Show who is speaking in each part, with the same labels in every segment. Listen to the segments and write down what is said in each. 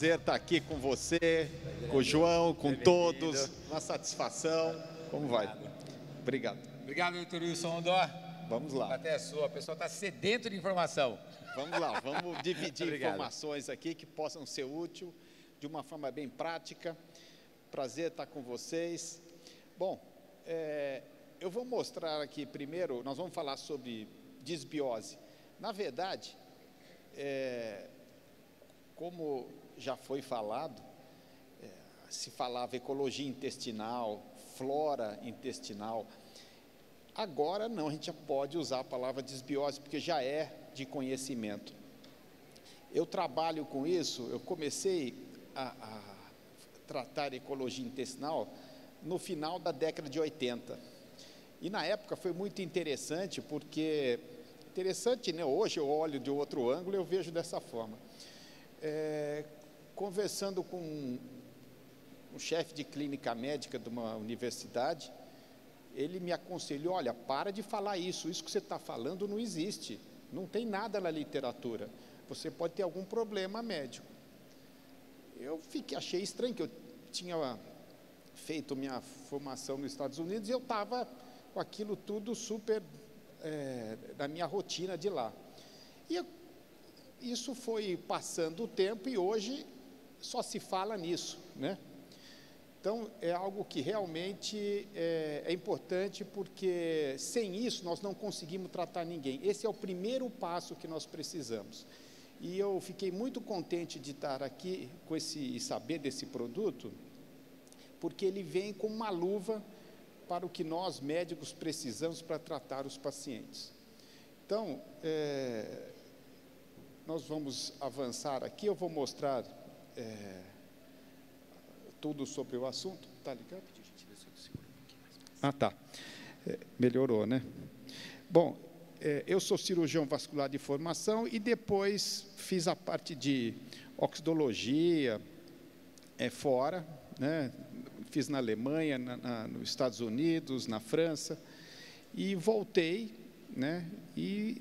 Speaker 1: prazer estar aqui com você, com o João, com todos. Uma satisfação. Como vai? Obrigado.
Speaker 2: Obrigado, doutor Wilson Dó.
Speaker 1: Vamos lá.
Speaker 2: Até a sua. O pessoal está sedento de informação.
Speaker 1: Vamos lá, vamos dividir informações aqui que possam ser úteis de uma forma bem prática. Prazer estar com vocês. Bom, é, eu vou mostrar aqui primeiro, nós vamos falar sobre disbiose. Na verdade, é, como já foi falado, é, se falava ecologia intestinal, flora intestinal. Agora não, a gente já pode usar a palavra disbiose, porque já é de conhecimento. Eu trabalho com isso, eu comecei a, a tratar ecologia intestinal no final da década de 80. E na época foi muito interessante, porque interessante, né? Hoje eu olho de outro ângulo e eu vejo dessa forma. É, conversando com um, um chefe de clínica médica de uma universidade, ele me aconselhou: olha, para de falar isso, isso que você está falando não existe, não tem nada na literatura. Você pode ter algum problema médico. Eu fiquei, achei estranho que eu tinha feito minha formação nos Estados Unidos e eu estava com aquilo tudo super é, da minha rotina de lá. E eu, isso foi passando o tempo e hoje só se fala nisso, né? Então é algo que realmente é, é importante porque sem isso nós não conseguimos tratar ninguém. Esse é o primeiro passo que nós precisamos. E eu fiquei muito contente de estar aqui com esse saber desse produto, porque ele vem com uma luva para o que nós médicos precisamos para tratar os pacientes. Então, é, nós vamos avançar aqui, eu vou mostrar é, tudo sobre o assunto. Está ligado? Ah, tá. É, melhorou, né? Bom, é, eu sou cirurgião vascular de formação e depois fiz a parte de oxidologia é, fora, né? fiz na Alemanha, na, na, nos Estados Unidos, na França, e voltei, né, e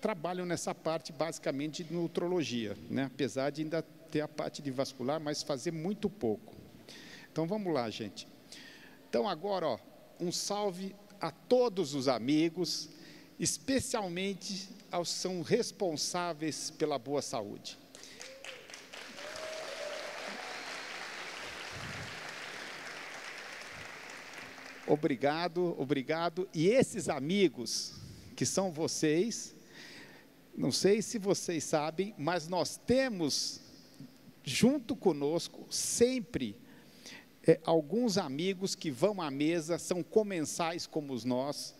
Speaker 1: trabalho nessa parte basicamente de nutrologia, né, apesar de ainda ter a parte de vascular, mas fazer muito pouco. Então vamos lá, gente. Então agora, ó, um salve a todos os amigos, especialmente aos que são responsáveis pela boa saúde. Obrigado, obrigado. E esses amigos, que são vocês, não sei se vocês sabem, mas nós temos junto conosco sempre é, alguns amigos que vão à mesa, são comensais como os nós.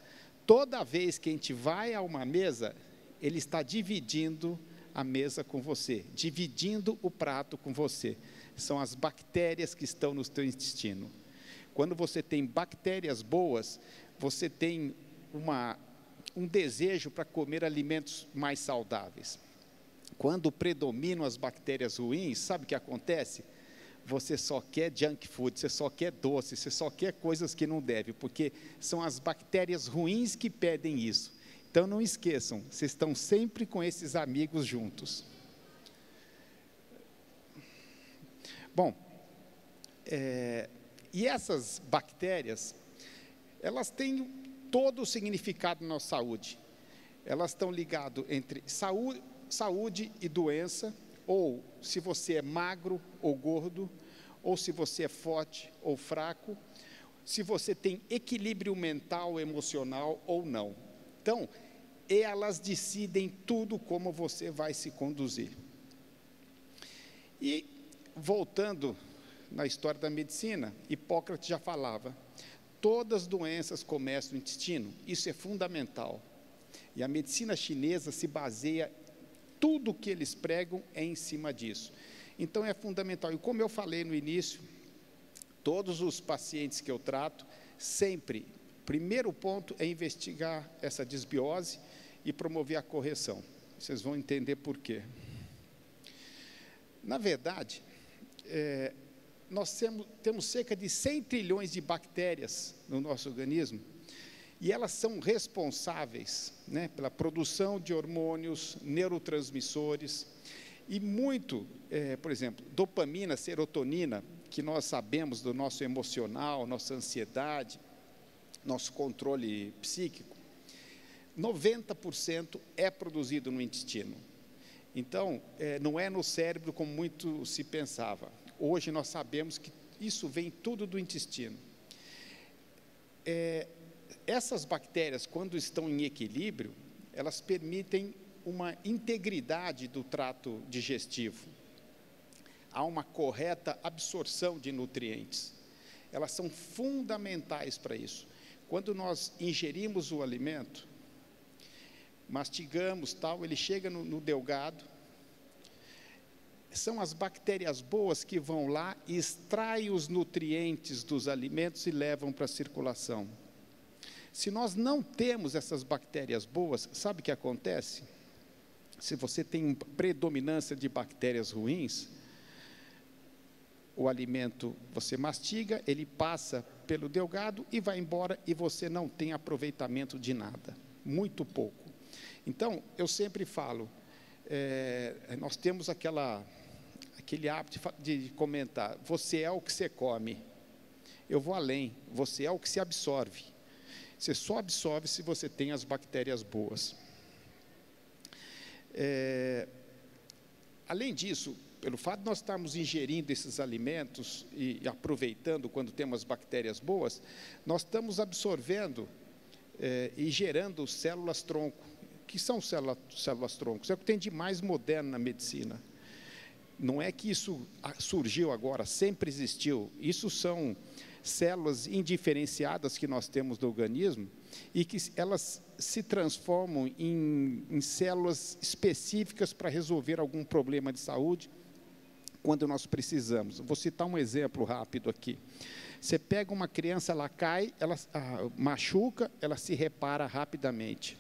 Speaker 1: Toda vez que a gente vai a uma mesa, ele está dividindo a mesa com você, dividindo o prato com você. São as bactérias que estão no teu intestino. Quando você tem bactérias boas, você tem uma, um desejo para comer alimentos mais saudáveis. Quando predominam as bactérias ruins, sabe o que acontece? Você só quer junk food, você só quer doce, você só quer coisas que não deve, porque são as bactérias ruins que pedem isso. Então não esqueçam, vocês estão sempre com esses amigos juntos. Bom, é, e essas bactérias, elas têm todo o significado na nossa saúde. Elas estão ligadas entre saúde, saúde e doença, ou se você é magro ou gordo, ou se você é forte ou fraco, se você tem equilíbrio mental, emocional ou não. Então, elas decidem tudo como você vai se conduzir. E voltando na história da medicina, Hipócrates já falava: todas as doenças começam no intestino, isso é fundamental. E a medicina chinesa se baseia, tudo que eles pregam é em cima disso. Então é fundamental. E como eu falei no início, todos os pacientes que eu trato, sempre, primeiro ponto é investigar essa desbiose e promover a correção. Vocês vão entender por quê. Na verdade, é, nós temos, temos cerca de 100 trilhões de bactérias no nosso organismo e elas são responsáveis né, pela produção de hormônios, neurotransmissores E muito, é, por exemplo, dopamina, serotonina, que nós sabemos do nosso emocional, nossa ansiedade, nosso controle psíquico, 90% é produzido no intestino. Então, é, não é no cérebro como muito se pensava. Hoje nós sabemos que isso vem tudo do intestino. É, essas bactérias, quando estão em equilíbrio, elas permitem uma integridade do trato digestivo. Há uma correta absorção de nutrientes. Elas são fundamentais para isso. Quando nós ingerimos o alimento, mastigamos tal, ele chega no, no delgado, são as bactérias boas que vão lá e extraem os nutrientes dos alimentos e levam para a circulação. Se nós não temos essas bactérias boas, sabe o que acontece? Se você tem predominância de bactérias ruins, o alimento você mastiga, ele passa pelo delgado e vai embora e você não tem aproveitamento de nada, muito pouco. Então, eu sempre falo, é, nós temos aquela, aquele hábito de comentar: você é o que você come. Eu vou além, você é o que se absorve. Você só absorve se você tem as bactérias boas. É, além disso, pelo fato de nós estarmos ingerindo esses alimentos e, e aproveitando quando temos bactérias boas, nós estamos absorvendo é, e gerando células tronco. que são célula, células troncos? É o que tem de mais moderno na medicina. Não é que isso surgiu agora, sempre existiu. Isso são células indiferenciadas que nós temos no organismo e que elas se transformam em, em células específicas para resolver algum problema de saúde quando nós precisamos. Vou citar um exemplo rápido aqui. Você pega uma criança, ela cai, ela ah, machuca, ela se repara rapidamente.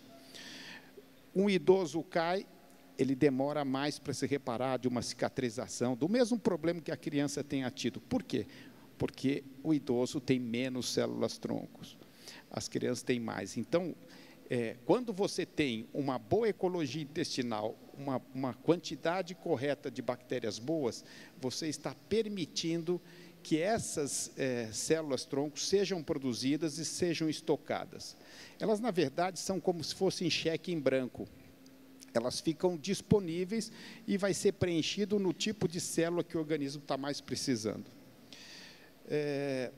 Speaker 1: Um idoso cai, ele demora mais para se reparar de uma cicatrização, do mesmo problema que a criança tenha tido. Por quê? porque o idoso tem menos células troncos, as crianças têm mais. Então, é, quando você tem uma boa ecologia intestinal, uma, uma quantidade correta de bactérias boas, você está permitindo que essas é, células troncos sejam produzidas e sejam estocadas. Elas, na verdade, são como se fossem cheque em branco. Elas ficam disponíveis e vai ser preenchido no tipo de célula que o organismo está mais precisando. É,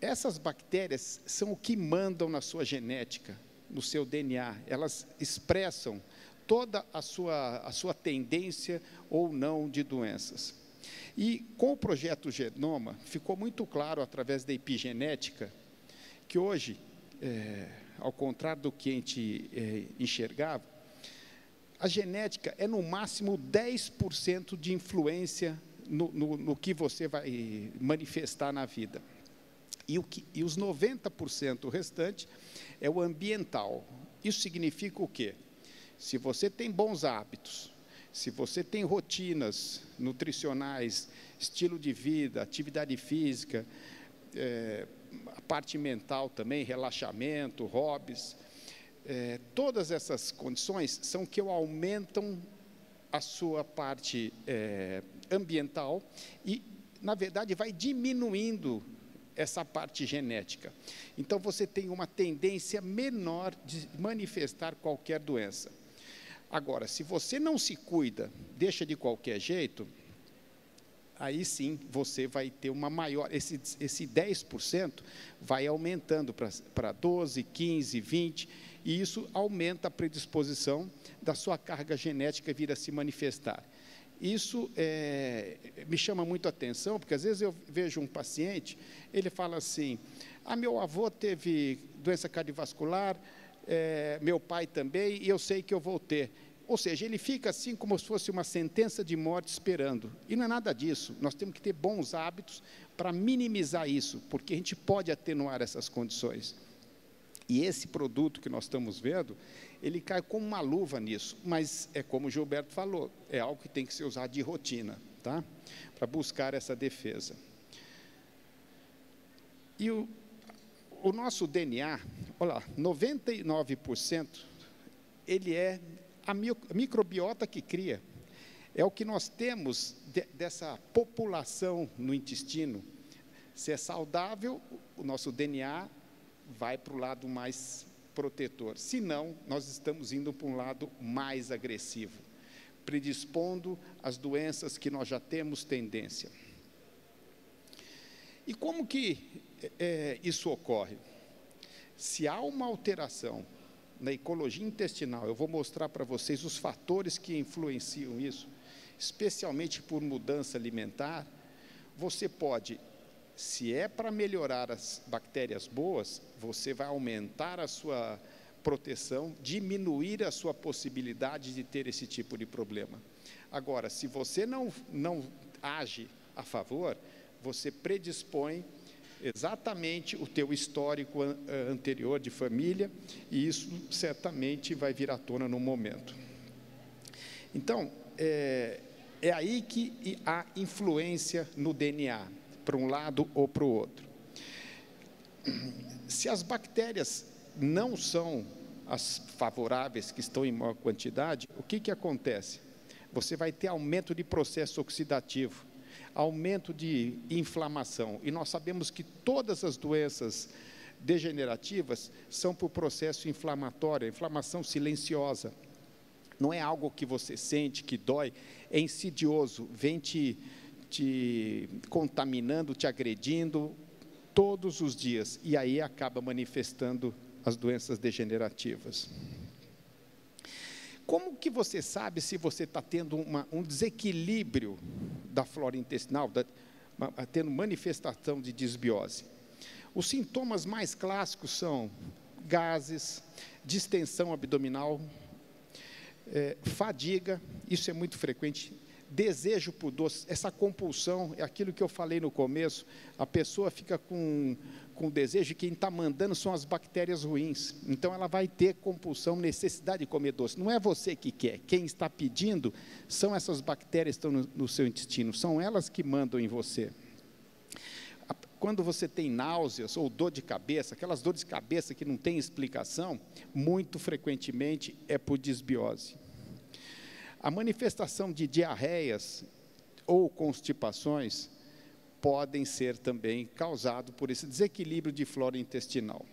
Speaker 1: essas bactérias são o que mandam na sua genética, no seu DNA. Elas expressam toda a sua, a sua tendência ou não de doenças. E com o projeto Genoma, ficou muito claro, através da epigenética, que hoje, é, ao contrário do que a gente é, enxergava, a genética é no máximo 10% de influência no, no, no que você vai manifestar na vida. E, o que, e os 90% restante é o ambiental. Isso significa o quê? Se você tem bons hábitos, se você tem rotinas nutricionais, estilo de vida, atividade física, é, a parte mental também, relaxamento, hobbies, é, todas essas condições são que aumentam a sua parte é, ambiental e, na verdade, vai diminuindo essa parte genética. Então, você tem uma tendência menor de manifestar qualquer doença. Agora, se você não se cuida, deixa de qualquer jeito, aí sim você vai ter uma maior, esse, esse 10% vai aumentando para 12, 15, 20, e isso aumenta a predisposição da sua carga genética vir a se manifestar. Isso é, me chama muito a atenção, porque às vezes eu vejo um paciente, ele fala assim: ah, meu avô teve doença cardiovascular, é, meu pai também, e eu sei que eu vou ter. Ou seja, ele fica assim como se fosse uma sentença de morte esperando. E não é nada disso. Nós temos que ter bons hábitos para minimizar isso, porque a gente pode atenuar essas condições. E esse produto que nós estamos vendo, ele cai como uma luva nisso, mas é como o Gilberto falou, é algo que tem que ser usado de rotina, tá? Para buscar essa defesa. E o, o nosso DNA, olha lá, 99% ele é a microbiota que cria. É o que nós temos de, dessa população no intestino. Se é saudável, o nosso DNA vai para o lado mais protetor. Se não, nós estamos indo para um lado mais agressivo, predispondo as doenças que nós já temos tendência. E como que é, isso ocorre? Se há uma alteração na ecologia intestinal, eu vou mostrar para vocês os fatores que influenciam isso, especialmente por mudança alimentar, você pode, se é para melhorar as bactérias boas, você vai aumentar a sua proteção, diminuir a sua possibilidade de ter esse tipo de problema. Agora, se você não, não age a favor, você predispõe exatamente o teu histórico eh, anterior de família e isso certamente vai vir à tona no momento. Então, é, é aí que há influência no DNA, para um lado ou para o outro. Se as bactérias não são as favoráveis, que estão em maior quantidade, o que, que acontece? Você vai ter aumento de processo oxidativo aumento de inflamação. E nós sabemos que todas as doenças degenerativas são por processo inflamatório, inflamação silenciosa. Não é algo que você sente, que dói, é insidioso, vem te, te contaminando, te agredindo todos os dias, e aí acaba manifestando as doenças degenerativas. Como que você sabe se você está tendo uma, um desequilíbrio da flora intestinal, da, tendo manifestação de disbiose? Os sintomas mais clássicos são gases, distensão abdominal, é, fadiga, isso é muito frequente, desejo por doce, essa compulsão, é aquilo que eu falei no começo, a pessoa fica com, com desejo e quem está mandando são as bactérias ruins. Então ela vai ter compulsão, necessidade de comer doce. Não é você que quer, quem está pedindo são essas bactérias que estão no, no seu intestino, são elas que mandam em você. Quando você tem náuseas ou dor de cabeça, aquelas dores de cabeça que não tem explicação, muito frequentemente é por disbiose. A manifestação de diarreias ou constipações podem ser também causados por esse desequilíbrio de flora intestinal.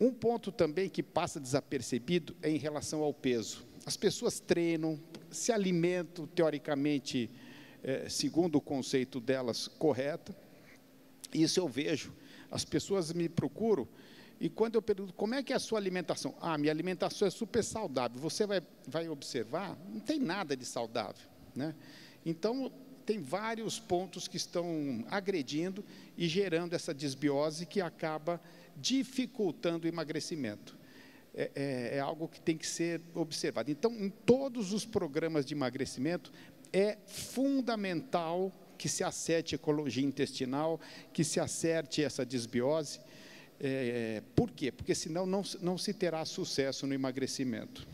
Speaker 1: Um ponto também que passa desapercebido é em relação ao peso. As pessoas treinam, se alimentam teoricamente, eh, segundo o conceito delas, correto. Isso eu vejo. As pessoas me procuram e quando eu pergunto como é que é a sua alimentação, ah, minha alimentação é super saudável. Você vai, vai observar, não tem nada de saudável, né? Então tem vários pontos que estão agredindo e gerando essa desbiose que acaba dificultando o emagrecimento. É, é, é, algo que tem que ser observado. Então, em todos os programas de emagrecimento, é fundamental que se acerte a ecologia intestinal, que se acerte essa desbiose, é, por quê? Porque senão não, não se terá sucesso no emagrecimento.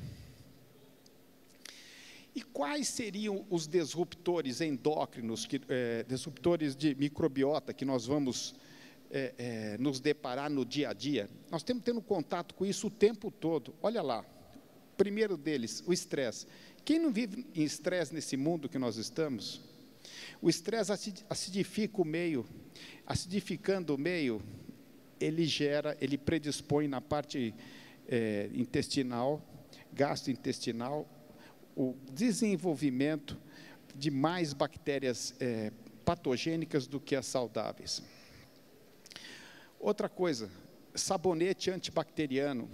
Speaker 1: E quais seriam os disruptores endócrinos, que, é, disruptores de microbiota que nós vamos é, é, nos deparar no dia a dia? Nós temos tendo contato com isso o tempo todo. Olha lá, primeiro deles, o estresse. Quem não vive em estresse nesse mundo que nós estamos? O estresse acidifica o meio, acidificando o meio, ele gera, ele predispõe na parte é, intestinal, gastrointestinal, o desenvolvimento de mais bactérias é, patogênicas do que as saudáveis. Outra coisa, sabonete antibacteriano.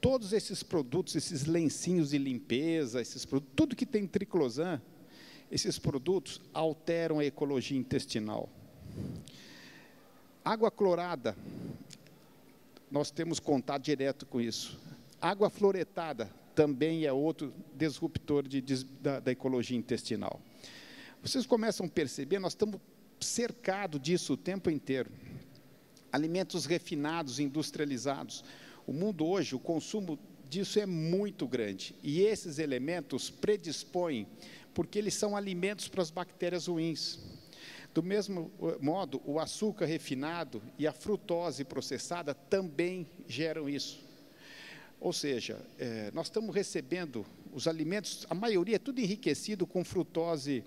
Speaker 1: Todos esses produtos, esses lencinhos de limpeza, esses produtos, tudo que tem triclosan, esses produtos alteram a ecologia intestinal. Água clorada, nós temos contato direto com isso. Água fluoretada também é outro disruptor de, de, da, da ecologia intestinal. Vocês começam a perceber, nós estamos cercados disso o tempo inteiro. Alimentos refinados, industrializados. O mundo hoje, o consumo disso é muito grande. E esses elementos predispõem, porque eles são alimentos para as bactérias ruins. Do mesmo eh, modo, o açúcar refinado e a frutose processada também geram isso. Ou seja, é, nós estamos recebendo os alimentos, a maioria é tudo enriquecido com frutose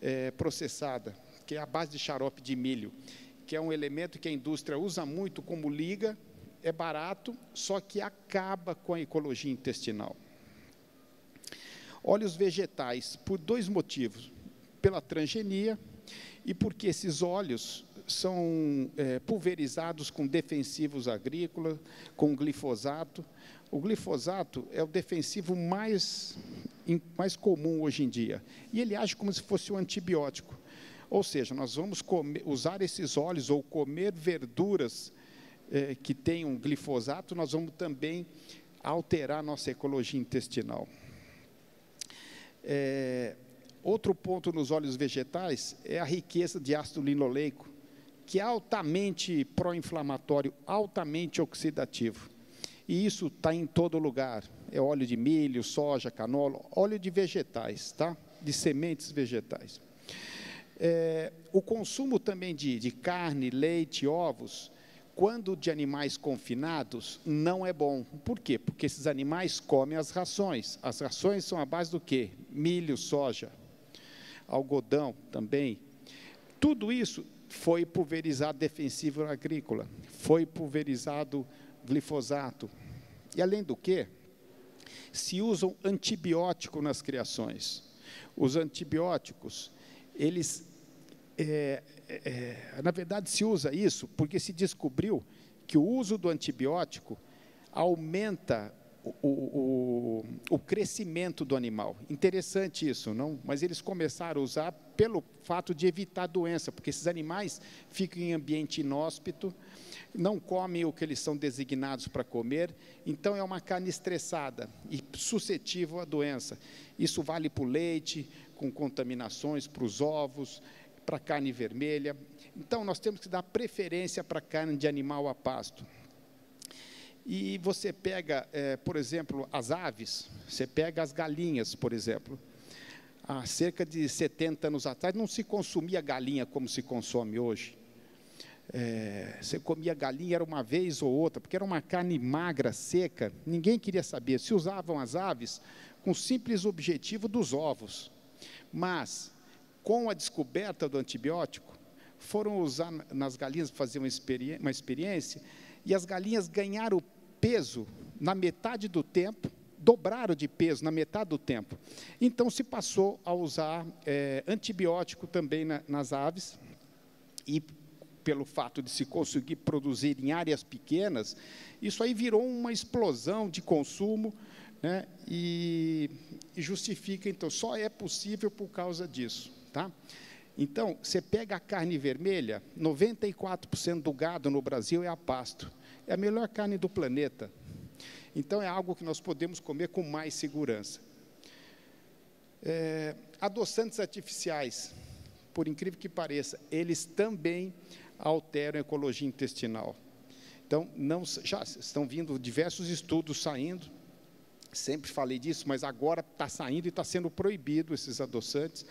Speaker 1: é, processada, que é a base de xarope de milho, que é um elemento que a indústria usa muito como liga, é barato, só que acaba com a ecologia intestinal. Óleos vegetais, por dois motivos: pela transgenia e porque esses óleos são é, pulverizados com defensivos agrícolas, com glifosato. O glifosato é o defensivo mais, mais comum hoje em dia. E ele age como se fosse um antibiótico. Ou seja, nós vamos comer, usar esses óleos ou comer verduras eh, que tenham glifosato, nós vamos também alterar nossa ecologia intestinal. É, outro ponto nos óleos vegetais é a riqueza de ácido linoleico, que é altamente pró-inflamatório, altamente oxidativo. E isso está em todo lugar. É óleo de milho, soja, canola, óleo de vegetais, tá? De sementes vegetais. É, o consumo também de, de carne, leite, ovos, quando de animais confinados, não é bom. Por quê? Porque esses animais comem as rações. As rações são a base do quê? Milho, soja, algodão também. Tudo isso foi pulverizado defensivo agrícola, foi pulverizado glifosato. E além do que, se usam antibiótico nas criações. Os antibióticos, eles, é, é, na verdade, se usa isso porque se descobriu que o uso do antibiótico aumenta o, o, o, crescimento do animal. Interessante isso, não? Mas eles começaram a usar pelo fato de evitar doença, porque esses animais ficam em ambiente inóspito, não comem o que eles são designados para comer, então é uma carne estressada e suscetível à doença. Isso vale para o leite, com contaminações, para os ovos, para a carne vermelha. Então, nós temos que dar preferência para a carne de animal a pasto. E você pega, é, por exemplo, as aves, você pega as galinhas, por exemplo. Há cerca de 70 anos atrás não se consumia galinha como se consome hoje. É, você comia galinha era uma vez ou outra, porque era uma carne magra, seca, ninguém queria saber. Se usavam as aves com o simples objetivo dos ovos. Mas, com a descoberta do antibiótico, foram usar nas galinhas fazer uma, experi uma experiência e as galinhas ganharam peso na metade do tempo, dobraram de peso na metade do tempo. Então se passou a usar é, antibiótico também na, nas aves e pelo fato de se conseguir produzir em áreas pequenas, isso aí virou uma explosão de consumo né, e, e justifica, então, só é possível por causa disso. Tá? Então, você pega a carne vermelha, 94% do gado no Brasil é a pasto. É a melhor carne do planeta. Então, é algo que nós podemos comer com mais segurança. É, adoçantes artificiais, por incrível que pareça, eles também alteram a ecologia intestinal. Então, não, já estão vindo diversos estudos saindo, sempre falei disso, mas agora está saindo e está sendo proibido esses adoçantes,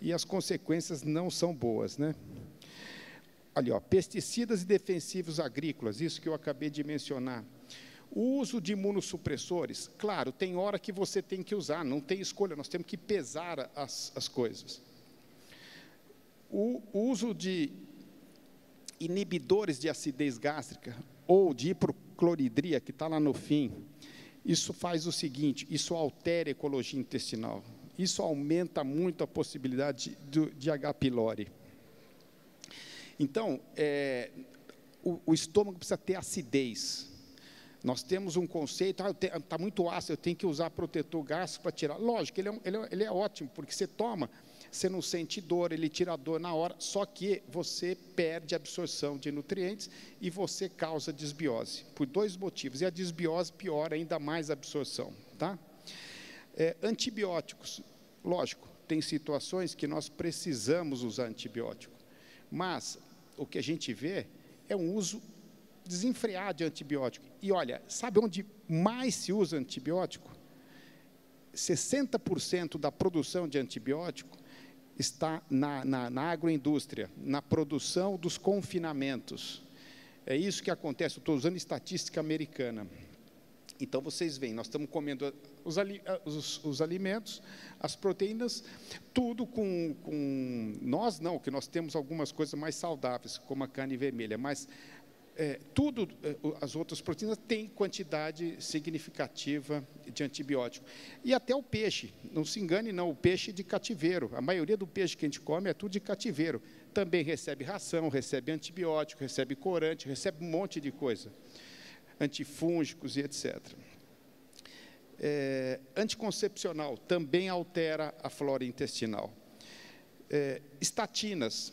Speaker 1: e as consequências não são boas. Né? Ali, ó, pesticidas e defensivos agrícolas, isso que eu acabei de mencionar. O uso de imunossupressores, claro, tem hora que você tem que usar, não tem escolha, nós temos que pesar as, as coisas. O, o uso de inibidores de acidez gástrica ou de hipocloridria, que está lá no fim, isso faz o seguinte: isso altera a ecologia intestinal. Isso aumenta muito a possibilidade de, de H. pylori. Então, é, o, o, estômago precisa ter acidez. Nós temos um conceito, está ah, tá muito ácido, eu tenho que usar protetor gástrico para tirar. Lógico, ele é, ele, é, ele é ótimo, porque você toma, você não sente dor, ele tira a dor na hora, só que você perde a absorção de nutrientes e você causa desbiose, por dois motivos. E a desbiose piora ainda mais a absorção. Tá? É, antibióticos, lógico, tem situações que nós precisamos usar antibiótico, mas o que a gente vê é um uso desenfreado de antibiótico. E olha, sabe onde mais se usa antibiótico? 60% da produção de antibiótico está na, na, na agroindústria, na produção dos confinamentos. É isso que acontece, estou usando estatística americana. Então vocês veem, nós estamos comendo os, os, os alimentos, as proteínas, tudo com, com, Nós não, que nós temos algumas coisas mais saudáveis, como a carne vermelha, mas é, tudo, é, as outras proteínas têm quantidade significativa de antibiótico. E até o peixe, não se engane não, o peixe de cativeiro, a maioria do peixe que a gente come é tudo de cativeiro. Também recebe ração, recebe antibiótico, recebe corante, recebe um monte de coisa. Antifúngicos e etc. É, anticoncepcional também altera a flora intestinal. É, estatinas,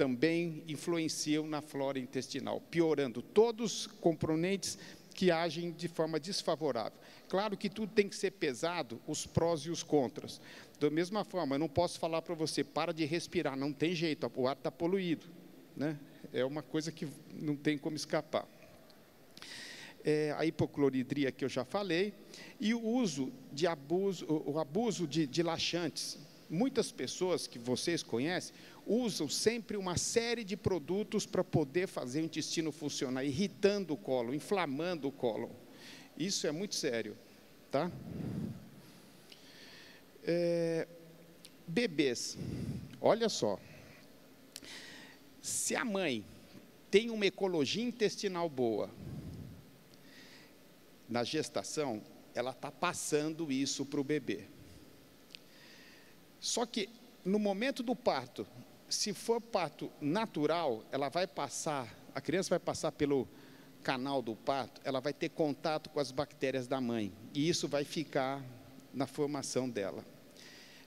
Speaker 1: também influenciam na flora intestinal, piorando todos os componentes que agem de forma desfavorável. Claro que tudo tem que ser pesado, os prós e os contras. Da mesma forma, eu não posso falar para você, para de respirar, não tem jeito, o ar está poluído. Né? É uma coisa que não tem como escapar. É, a hipocloridria que eu já falei, e o uso de abuso, o abuso de, de laxantes. Muitas pessoas que vocês conhecem usam sempre uma série de produtos para poder fazer o intestino funcionar, irritando o colo, inflamando o colo. Isso é muito sério, tá? É, bebês, olha só. Se a mãe tem uma ecologia intestinal boa, na gestação, ela está passando isso para o bebê. Só que no momento do parto, se for parto natural, ela vai passar, a criança vai passar pelo canal do parto, ela vai ter contato com as bactérias da mãe, e isso vai ficar na formação dela.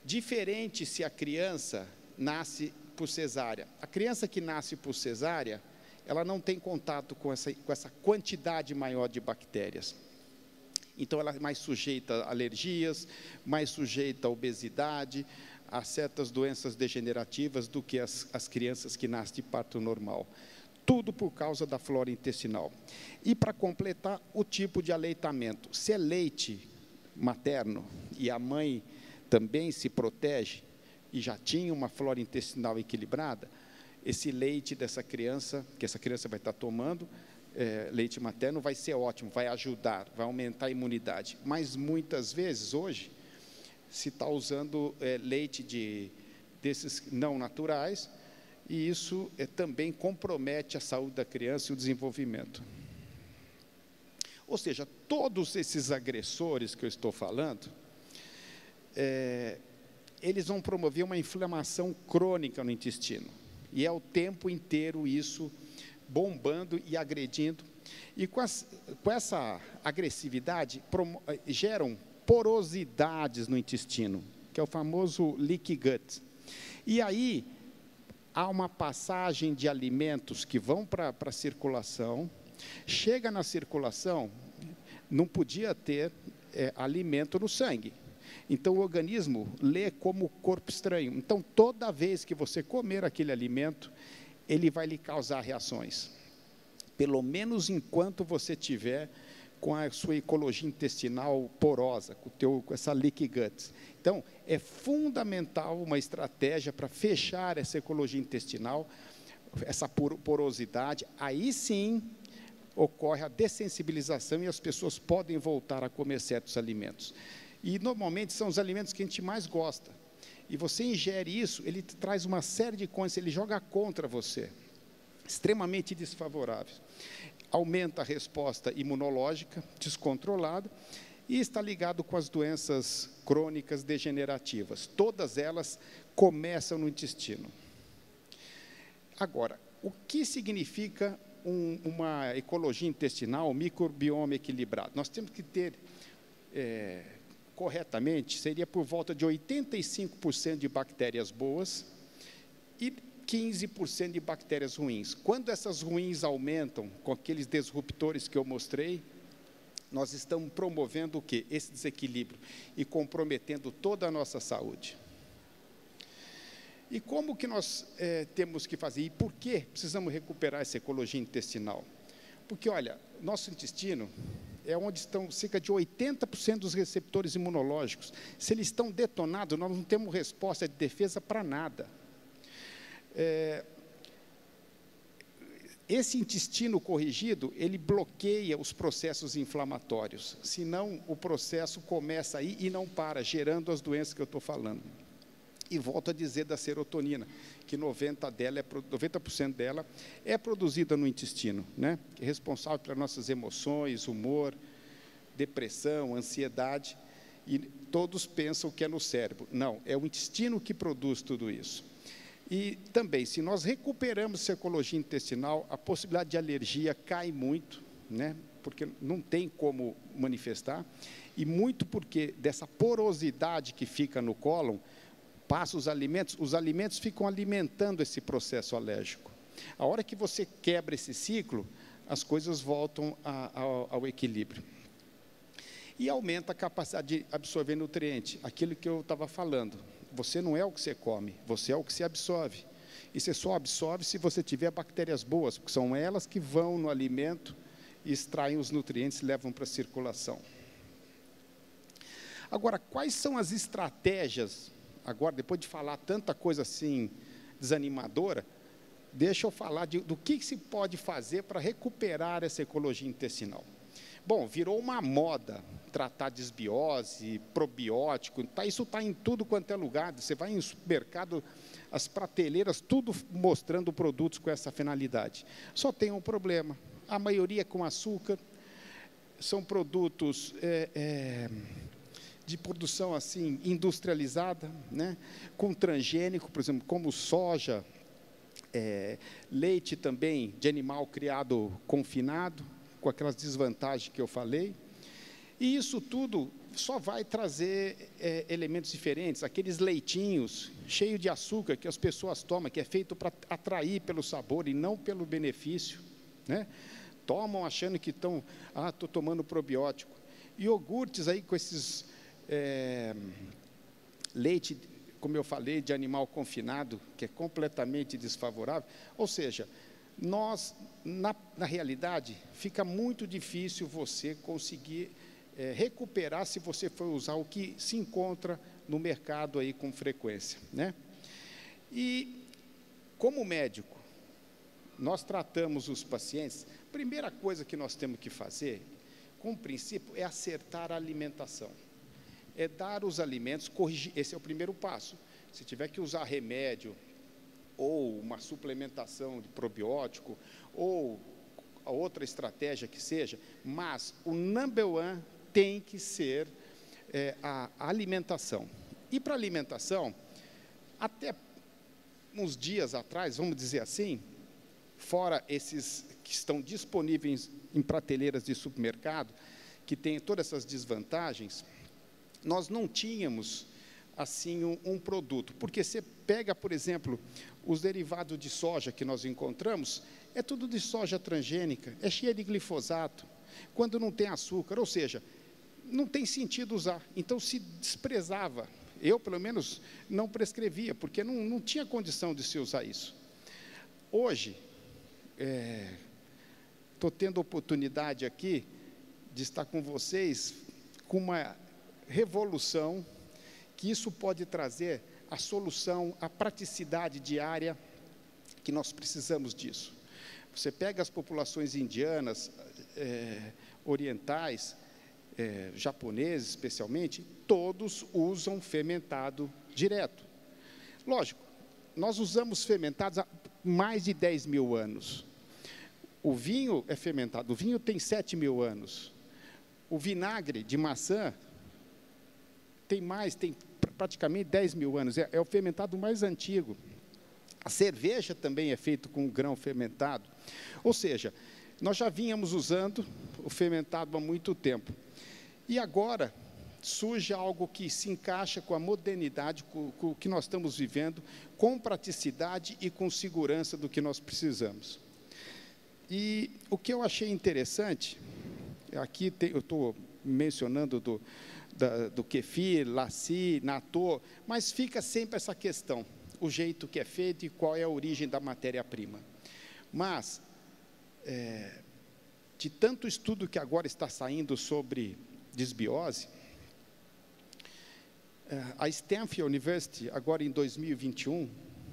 Speaker 1: Diferente se a criança nasce por cesárea. A criança que nasce por cesárea, ela não tem contato com essa, com essa quantidade maior de bactérias. Então, ela é mais sujeita a alergias, mais sujeita a obesidade, a certas doenças degenerativas do que as, as crianças que nascem de parto normal. Tudo por causa da flora intestinal. E para completar, o tipo de aleitamento. Se é leite materno e a mãe também se protege e já tinha uma flora intestinal equilibrada, esse leite dessa criança, que essa criança vai estar tomando, é, leite materno, vai ser ótimo, vai ajudar, vai aumentar a imunidade. Mas muitas vezes, hoje, se está usando é, leite de, desses não naturais, e isso é, também compromete a saúde da criança e o desenvolvimento. Ou seja, todos esses agressores que eu estou falando, é, eles vão promover uma inflamação crônica no intestino. E é o tempo inteiro isso bombando e agredindo. E com, as, com essa agressividade, promo, geram porosidades no intestino, que é o famoso leaky gut. E aí, há uma passagem de alimentos que vão para a circulação, chega na circulação, não podia ter é, alimento no sangue. Então o organismo lê como corpo estranho. Então toda vez que você comer aquele alimento, ele vai lhe causar reações. Pelo menos enquanto você tiver com a sua ecologia intestinal porosa, com, teu, com essa leaky gut. Então, é fundamental uma estratégia para fechar essa ecologia intestinal, essa porosidade. Aí sim ocorre a dessensibilização e as pessoas podem voltar a comer certos alimentos. E normalmente são os alimentos que a gente mais gosta. E você ingere isso, ele traz uma série de coisas, ele joga contra você, extremamente desfavoráveis aumenta a resposta imunológica descontrolada e está ligado com as doenças crônicas degenerativas. Todas elas começam no intestino. Agora, o que significa um, uma ecologia intestinal, um microbioma equilibrado? Nós temos que ter, é, corretamente, seria por volta de 85% de bactérias boas e 15% de bactérias ruins. Quando essas ruins aumentam com aqueles disruptores que eu mostrei, nós estamos promovendo o que? Esse desequilíbrio e comprometendo toda a nossa saúde. E como que nós é, temos que fazer? E por que precisamos recuperar essa ecologia intestinal? Porque, olha, nosso intestino é onde estão cerca de 80% dos receptores imunológicos. Se eles estão detonados, nós não temos resposta de defesa para nada. É, esse intestino corrigido, ele bloqueia os processos inflamatórios, senão o processo começa aí e não para, gerando as doenças que eu estou falando. E volto a dizer da serotonina, que 90%, dela é, 90 dela é produzida no intestino, né? é responsável pelas nossas emoções, humor, depressão, ansiedade, e todos pensam que é no cérebro. Não, é o intestino que produz tudo isso. E também, se nós recuperamos a ecologia intestinal, a possibilidade de alergia cai muito, né? porque não tem como manifestar, e muito porque dessa porosidade que fica no cólon, passa os alimentos, os alimentos ficam alimentando esse processo alérgico. A hora que você quebra esse ciclo, as coisas voltam a, ao, ao equilíbrio. E aumenta a capacidade de absorver nutriente, aquilo que eu estava falando. Você não é o que você come, você é o que se absorve. E você só absorve se você tiver bactérias boas, porque são elas que vão no alimento e extraem os nutrientes e levam para a circulação. Agora, quais são as estratégias? Agora, depois de falar tanta coisa assim desanimadora, deixa eu falar de, do que, se pode fazer para recuperar essa ecologia intestinal. Bom, virou uma moda tratar desbiose, probiótico, tá, isso está em tudo quanto é lugar. Você vai em supermercado, as prateleiras, tudo mostrando produtos com essa finalidade. Só tem um problema: a maioria com açúcar, são produtos é, é, de produção assim industrializada, né, com transgênico, por exemplo, como soja, é, leite também de animal criado confinado com aquelas desvantagens que eu falei. E isso tudo só vai trazer é, elementos diferentes, aqueles leitinhos cheios de açúcar que as pessoas tomam, que é feito para atrair pelo sabor e não pelo benefício, né? Tomam achando que estão, ah, estou tomando probiótico. Iogurtes aí com esses é, leite, como eu falei, de animal confinado, que é completamente desfavorável. Ou seja, nós, na, na realidade, fica muito difícil você conseguir é, recuperar se você for usar o que se encontra no mercado aí com frequência, né? E como médico, nós tratamos os pacientes. Primeira coisa que nós temos que fazer, com princípio, é acertar a alimentação. É dar os alimentos, corrigir. Esse é o primeiro passo. Se tiver que usar remédio, ou uma suplementação de probiótico, ou outra estratégia que seja, mas o number one tem que ser é, a alimentação. E para alimentação, até uns dias atrás, vamos dizer assim, fora esses que estão disponíveis em prateleiras de supermercado, que têm todas essas desvantagens, nós não tínhamos assim um, um produto. Porque você pega, por exemplo, os derivados de soja que nós encontramos, é tudo de soja transgênica, é cheia de glifosato, quando não tem açúcar, ou seja, não tem sentido usar. Então se desprezava. Eu, pelo menos, não prescrevia, porque não, não tinha condição de se usar isso. Hoje, estou é, tendo oportunidade aqui de estar com vocês com uma revolução que isso pode trazer a solução, a praticidade diária que nós precisamos disso. Você pega as populações indianas, é, orientais, é, japoneses especialmente, todos usam fermentado direto. Lógico, nós usamos fermentados há mais de 10 mil anos. O vinho é fermentado, o vinho tem 7 mil anos. O vinagre de maçã tem mais, tem praticamente 10 mil anos, é, é o fermentado mais antigo. A cerveja também é feita com grão fermentado. Ou seja, nós já vínhamos usando o fermentado há muito tempo. E agora surge algo que se encaixa com a modernidade, com, com o que nós estamos vivendo, com praticidade e com segurança do que nós precisamos. E o que eu achei interessante, aqui eu estou mencionando do, da, do kefir, laci, natô, mas fica sempre essa questão, o jeito que é feito e qual é a origem da matéria-prima. Mas, é, de tanto estudo que agora está saindo sobre desbiose, é, a Stanford University, agora em 2021,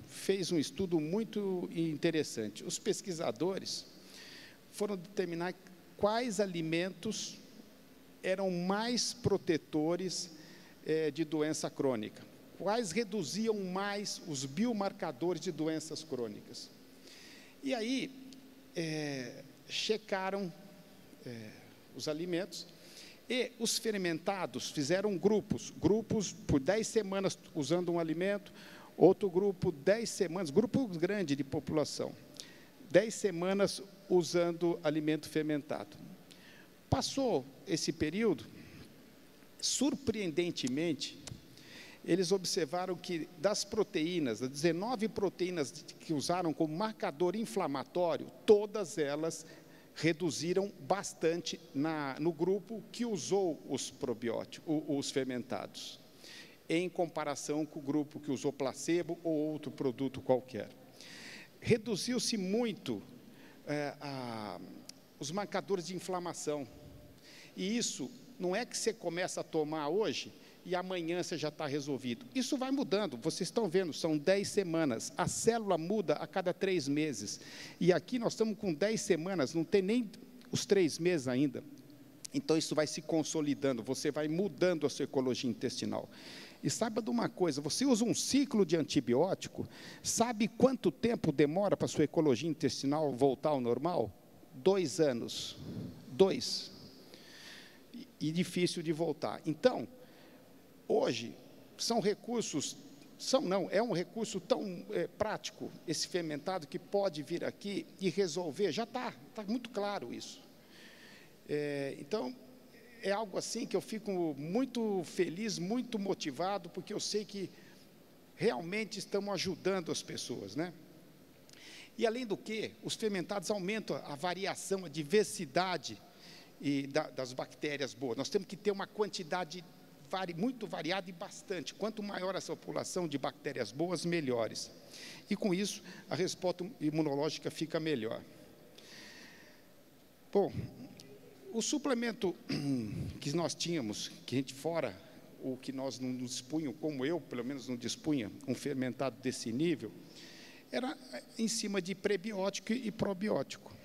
Speaker 1: fez um estudo muito interessante. Os pesquisadores foram determinar quais alimentos eram mais protetores eh, de doença crônica, quais reduziam mais os biomarcadores de doenças crônicas. E aí, eh, checaram eh, os alimentos e os fermentados fizeram grupos, grupos por 10 semanas usando um alimento, outro grupo 10 semanas, grupo grande de população, 10 semanas usando alimento fermentado. Passou esse período, surpreendentemente, eles observaram que das proteínas, das 19 proteínas que usaram como marcador inflamatório, todas elas reduziram bastante na, no grupo que usou os probióticos, os fermentados, em comparação com o grupo que usou placebo ou outro produto qualquer. Reduziu-se muito é, a, os marcadores de inflamação. E isso não é que você começa a tomar hoje e amanhã você já está resolvido. Isso vai mudando, vocês estão vendo, são 10 semanas. A célula muda a cada três meses. E aqui nós estamos com 10 semanas, não tem nem os três meses ainda. Então isso vai se consolidando, você vai mudando a sua ecologia intestinal. E saiba de uma coisa: você usa um ciclo de antibiótico, sabe quanto tempo demora para a sua ecologia intestinal voltar ao normal? Dois anos. Dois. E difícil de voltar. Então, Hoje, são recursos, são não, é um recurso tão é, prático, esse fermentado, que pode vir aqui e resolver, já está, está muito claro isso. É, então, é algo assim que eu fico muito feliz, muito motivado, porque eu sei que realmente estamos ajudando as pessoas, né? E além do que, os fermentados aumentam a variação, a diversidade e da, das bactérias boas. Nós temos que ter uma quantidade vari, muito variada e bastante. Quanto maior essa população de bactérias boas, melhores. E com isso, a resposta imunológica fica melhor. Bom, o suplemento que nós tínhamos, que a gente fora o que nós não dispunham, como eu, pelo menos não dispunha, um fermentado desse nível, era em cima de prebiótico e probiótico.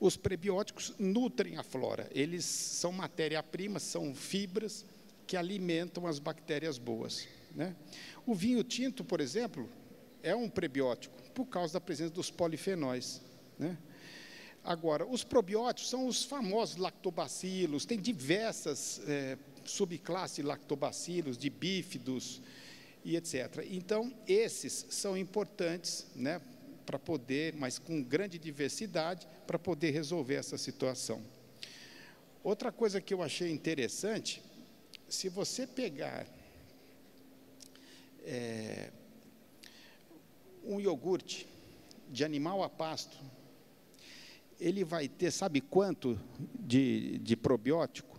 Speaker 1: Os prebióticos nutrem a flora, eles são matéria-prima, são fibras que alimentam as bactérias boas. Né? O vinho tinto, por exemplo, é um prebiótico, por causa da presença dos polifenóis. Né? Agora, os probióticos são os famosos lactobacilos, tem diversas é, subclasses de lactobacilos, de bífidos e etc. Então, esses são importantes né, para poder, mas com grande diversidade, para poder resolver essa situação. Outra coisa que eu achei interessante, se você pegar é, um iogurte de animal a pasto, ele vai ter, sabe quanto de, de probiótico?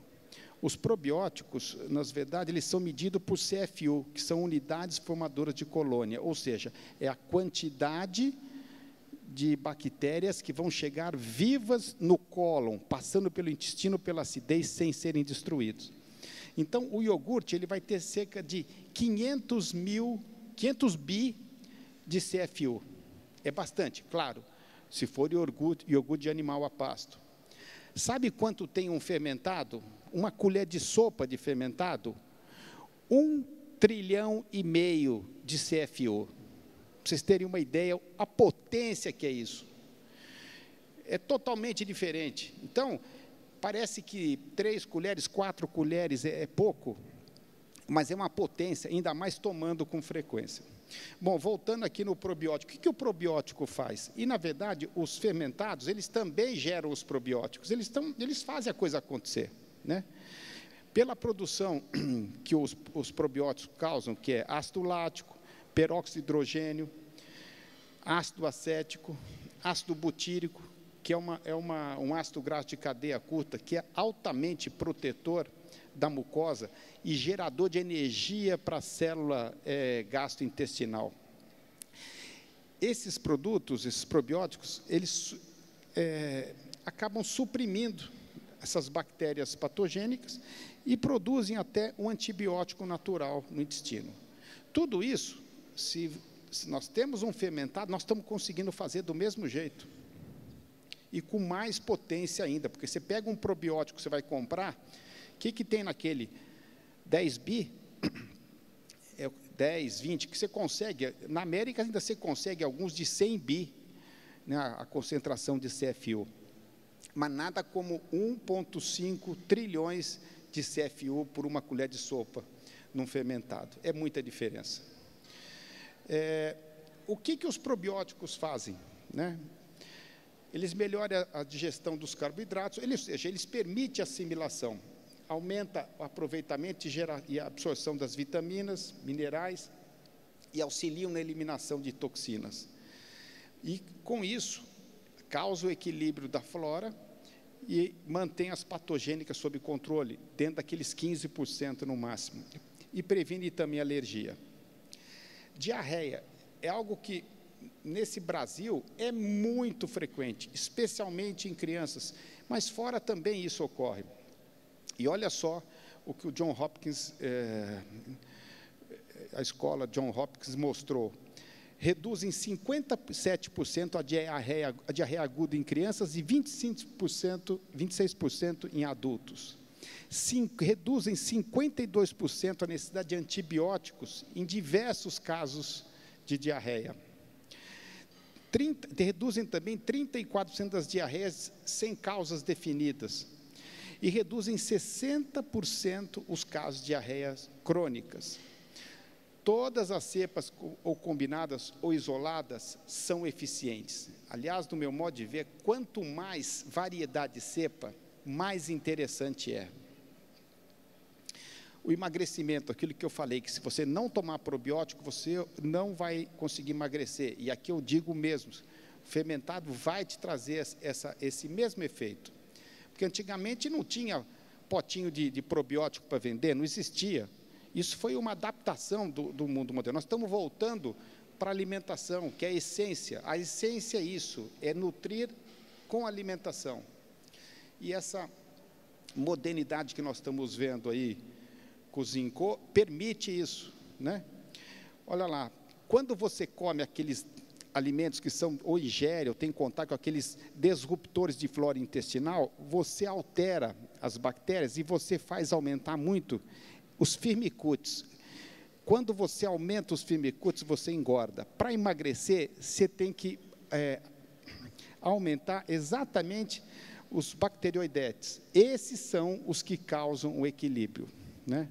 Speaker 1: Os probióticos, na verdade, eles são medidos por CFU, que são unidades formadoras de colônia, ou seja, é a quantidade de bactérias que vão chegar vivas no cólon, passando pelo intestino pela acidez sem serem destruídos. Então, o iogurte ele vai ter cerca de 500 mil, 500 bi de CFU. É bastante, claro, se for iogurte, iogurte de animal a pasto. Sabe quanto tem um fermentado? Uma colher de sopa de fermentado? Um trilhão e meio de CFU para vocês terem uma ideia, a potência que é isso. É totalmente diferente. Então, parece que três colheres, quatro colheres é, é pouco, mas é uma potência, ainda mais tomando com frequência. Bom, voltando aqui no probiótico, o que, que, o probiótico faz? E, na verdade, os fermentados, eles também geram os probióticos, eles, tão, eles fazem a coisa acontecer, né? Pela produção que os, os probióticos causam, que é ácido lático, peróxido de hidrogênio, ácido acético, ácido butírico, que é, uma, é uma, um ácido graxo de cadeia curta, que é altamente protetor da mucosa e gerador de energia para a célula é, gastrointestinal. Esses produtos, esses probióticos, eles é, acabam suprimindo essas bactérias patogênicas e produzem até um antibiótico natural no intestino. Tudo isso se se nós temos um fermentado, nós estamos conseguindo fazer do mesmo jeito. E com mais potência ainda, porque você pega um probiótico você vai comprar, o que, que tem naquele 10 bi? É 10, 20, que você consegue, na América ainda você consegue alguns de 100 bi, né, a concentração de CFU. Mas nada como 1,5 trilhões de CFU por uma colher de sopa num fermentado. É muita diferença. É, o que, que os probióticos fazem? Né? Eles melhoram a digestão dos carboidratos, eles, ou seja, eles permitem a assimilação, aumenta o aproveitamento e, gera, e a absorção das vitaminas, minerais e auxiliam na eliminação de toxinas. E com isso, causa o equilíbrio da flora e mantém as patogênicas sob controle, dentro daqueles 15% no máximo. E previne também alergia. Diarreia é algo que, nesse Brasil, é muito frequente, especialmente em crianças, mas fora também isso ocorre. E olha só o que o John Hopkins, é, a escola John Hopkins mostrou. Reduz em 57% a diarreia, a diarreia aguda em crianças e 25%, 26% em adultos. Cinco, reduzem 52% a necessidade de antibióticos em diversos casos de diarreia. 30, reduzem também 34% das diarreias sem causas definidas. E reduzem 60% os casos de diarreias crônicas. Todas as cepas, ou combinadas ou isoladas, são eficientes. Aliás, no meu modo de ver, quanto mais variedade de cepa, mais interessante é. O emagrecimento, aquilo que eu falei, que se você não tomar probiótico, você não vai conseguir emagrecer. E aqui eu digo mesmo, fermentado vai te trazer essa, esse mesmo efeito. Porque antigamente não tinha potinho de, de probiótico para vender, não existia. Isso foi uma adaptação do, do mundo moderno. Nós estamos voltando para a alimentação, que é a essência. A essência é isso, é nutrir com alimentação. E essa modernidade que nós estamos vendo aí, Cozinco, permite isso, né? Olha lá, quando você come aqueles alimentos que são ou ingere ou tem contato com aqueles disruptores de flora intestinal, você altera as bactérias e você faz aumentar muito os firmicutes. Quando você aumenta os firmicutes, você engorda. Para emagrecer, você tem que é, aumentar exatamente os bacteroidetes. Esses são os que causam o equilíbrio. Né?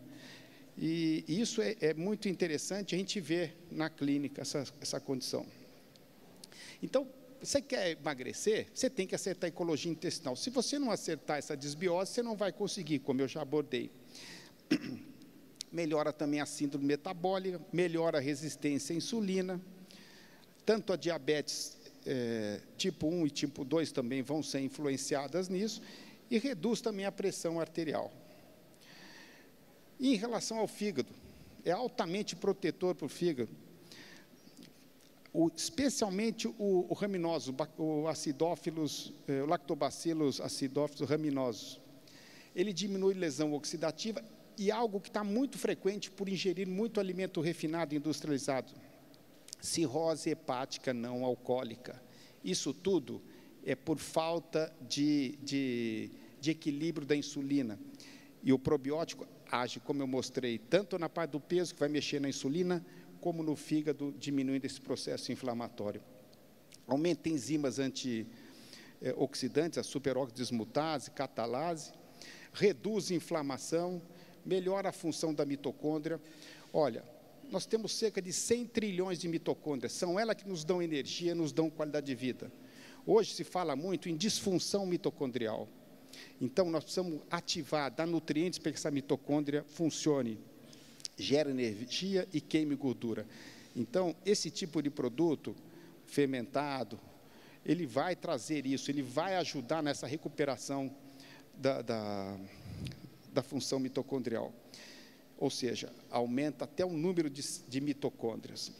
Speaker 1: E isso é, é muito interessante a gente ver na clínica essa, essa condição. Então, você quer emagrecer, você tem que acertar a ecologia intestinal. Se você não acertar essa desbiose, você não vai conseguir, como eu já abordei. Melhora também a síndrome metabólica, melhora a resistência à insulina, tanto a diabetes é, tipo 1 e tipo 2 também vão ser influenciadas nisso, e reduz também a pressão arterial. E em relação ao fígado, é altamente protetor para o fígado, o, especialmente o, o raminoso, o acidófilos, eh, o lactobacillus acidófilos raminosos. Ele diminui lesão oxidativa e algo que está muito frequente por ingerir muito alimento refinado e industrializado cirrose hepática não alcoólica. Isso tudo é por falta de, de, de equilíbrio da insulina. E o probiótico age, como eu mostrei, tanto na parte do peso, que vai mexer na insulina, como no fígado, diminuindo esse processo inflamatório. Aumenta enzimas antioxidantes, a superoxidismutase, catalase, reduz inflamação, melhora a função da mitocôndria. Olha, nós temos cerca de 100 trilhões de mitocôndrias, são elas que nos dão energia, nos dão qualidade de vida. Hoje se fala muito em disfunção mitocondrial. Então, nós precisamos ativar, dar nutrientes para que essa mitocôndria funcione, gere energia e queime gordura. Então, esse tipo de produto fermentado, ele vai trazer isso, ele vai ajudar nessa recuperação da, da, da função mitocondrial ou seja, aumenta até o número de, de mitocôndrias.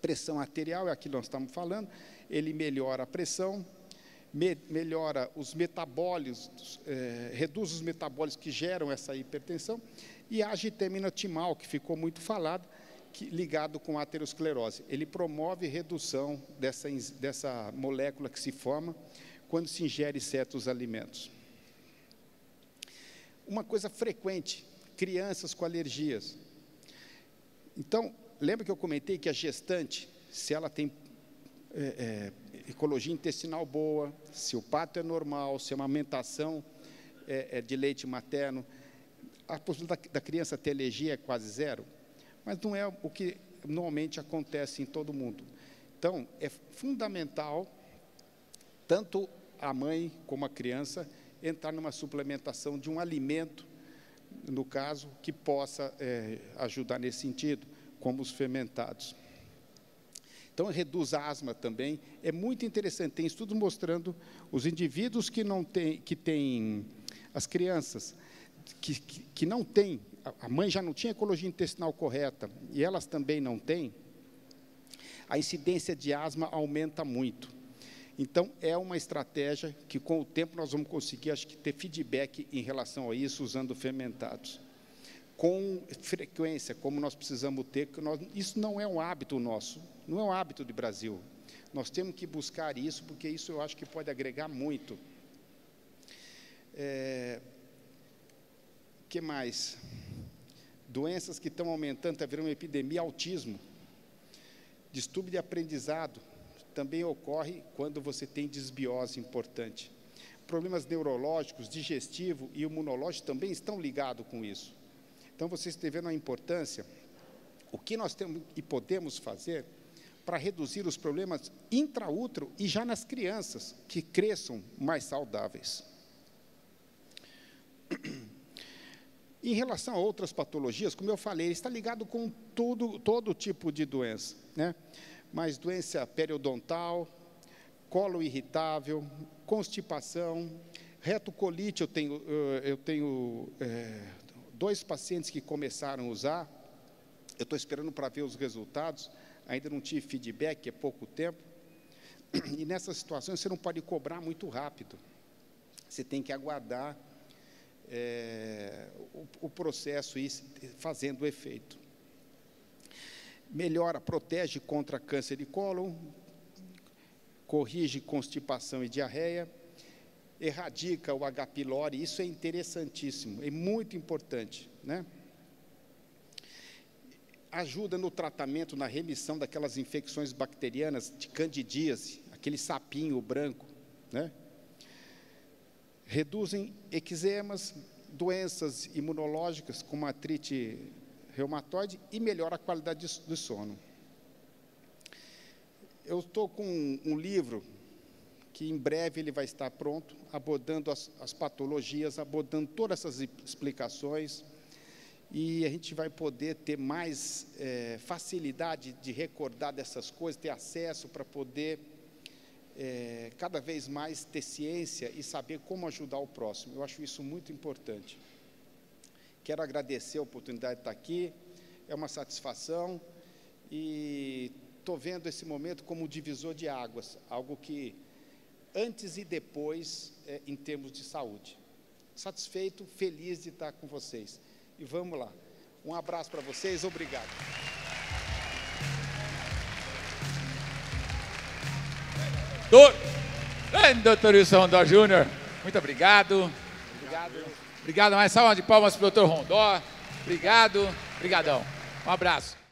Speaker 1: Pressão arterial é aquilo que nós estamos falando, ele melhora a pressão, me, melhora os metabólicos, é, reduz os metabólicos que geram essa hipertensão, e a agitamina timal, que ficou muito falado, que, ligado com a aterosclerose. Ele promove redução dessa, dessa molécula que se forma quando se ingere certos alimentos. Uma coisa frequente, crianças com alergias. Então, lembra que eu comentei que a gestante, se ela tem é, é, ecologia intestinal boa, se o pato é normal, se a amamentação é, é de leite materno, a possibilidade da, da criança ter alergia é quase zero, mas não é o que normalmente acontece em todo mundo. Então, é fundamental, tanto a mãe como a criança, entrar numa suplementação de um alimento, no caso, que possa é, ajudar nesse sentido, como os fermentados. Então, reduz a asma também. É muito interessante. Tem estudos mostrando os indivíduos que não têm, que têm as crianças que, que, que não têm, a mãe já não tinha ecologia intestinal correta e elas também não têm, a incidência de asma aumenta muito. Então, é uma estratégia que, com o tempo, nós vamos conseguir, acho que, ter feedback em relação a isso, usando fermentados com frequência, como nós precisamos ter, nós, isso não é um hábito nosso, não é um hábito do Brasil. Nós temos que buscar isso, porque isso eu acho que pode agregar muito. É, que mais? Doenças que estão aumentando, está virando uma epidemia, autismo. Distúrbio de aprendizado também ocorre quando você tem desbiose importante. Problemas neurológicos, digestivo e imunológico também estão ligados com isso. Então, vocês estão vendo a importância, o que nós temos e podemos fazer para reduzir os problemas intraútero e já nas crianças, que cresçam mais saudáveis. Em relação a outras patologias, como eu falei, está ligado com tudo, todo tipo de doença, né? Mas doença periodontal, colo irritável, constipação, retocolite, eu tenho, eu tenho é, dois pacientes que começaram a usar, eu estou esperando para ver os resultados, ainda não tive feedback, é pouco tempo. E nessas situações você não pode cobrar muito rápido. Você tem que aguardar é, o, o, processo ir fazendo efeito. Melhora, protege contra câncer de cólon, corrige constipação e diarreia, erradica o H. pylori, isso é interessantíssimo, é muito importante, né? Ajuda no tratamento, na remissão daquelas infecções bacterianas de candidíase, aquele sapinho branco, né? Reduzem eczemas, doenças imunológicas como artrite reumatoide e melhora a qualidade do sono. Eu estou com um livro que em breve ele vai estar pronto, abordando as, as patologias, abordando todas essas explicações, e a gente vai poder ter mais é, facilidade de recordar dessas coisas, ter acesso para poder é, cada vez mais ter ciência e saber como ajudar o próximo. Eu acho isso muito importante. Quero agradecer a oportunidade de estar aqui, é uma satisfação e estou vendo esse momento como um divisor de águas, algo que antes e depois é, em termos de saúde. Satisfeito, feliz de estar com vocês. E vamos lá. Um abraço para vocês, obrigado.
Speaker 2: Doutor, doutor Wilson Rondó Júnior, muito obrigado. Obrigado. Obrigado, mais salva de palmas para o doutor Rondó. Obrigado, obrigadão. Um abraço.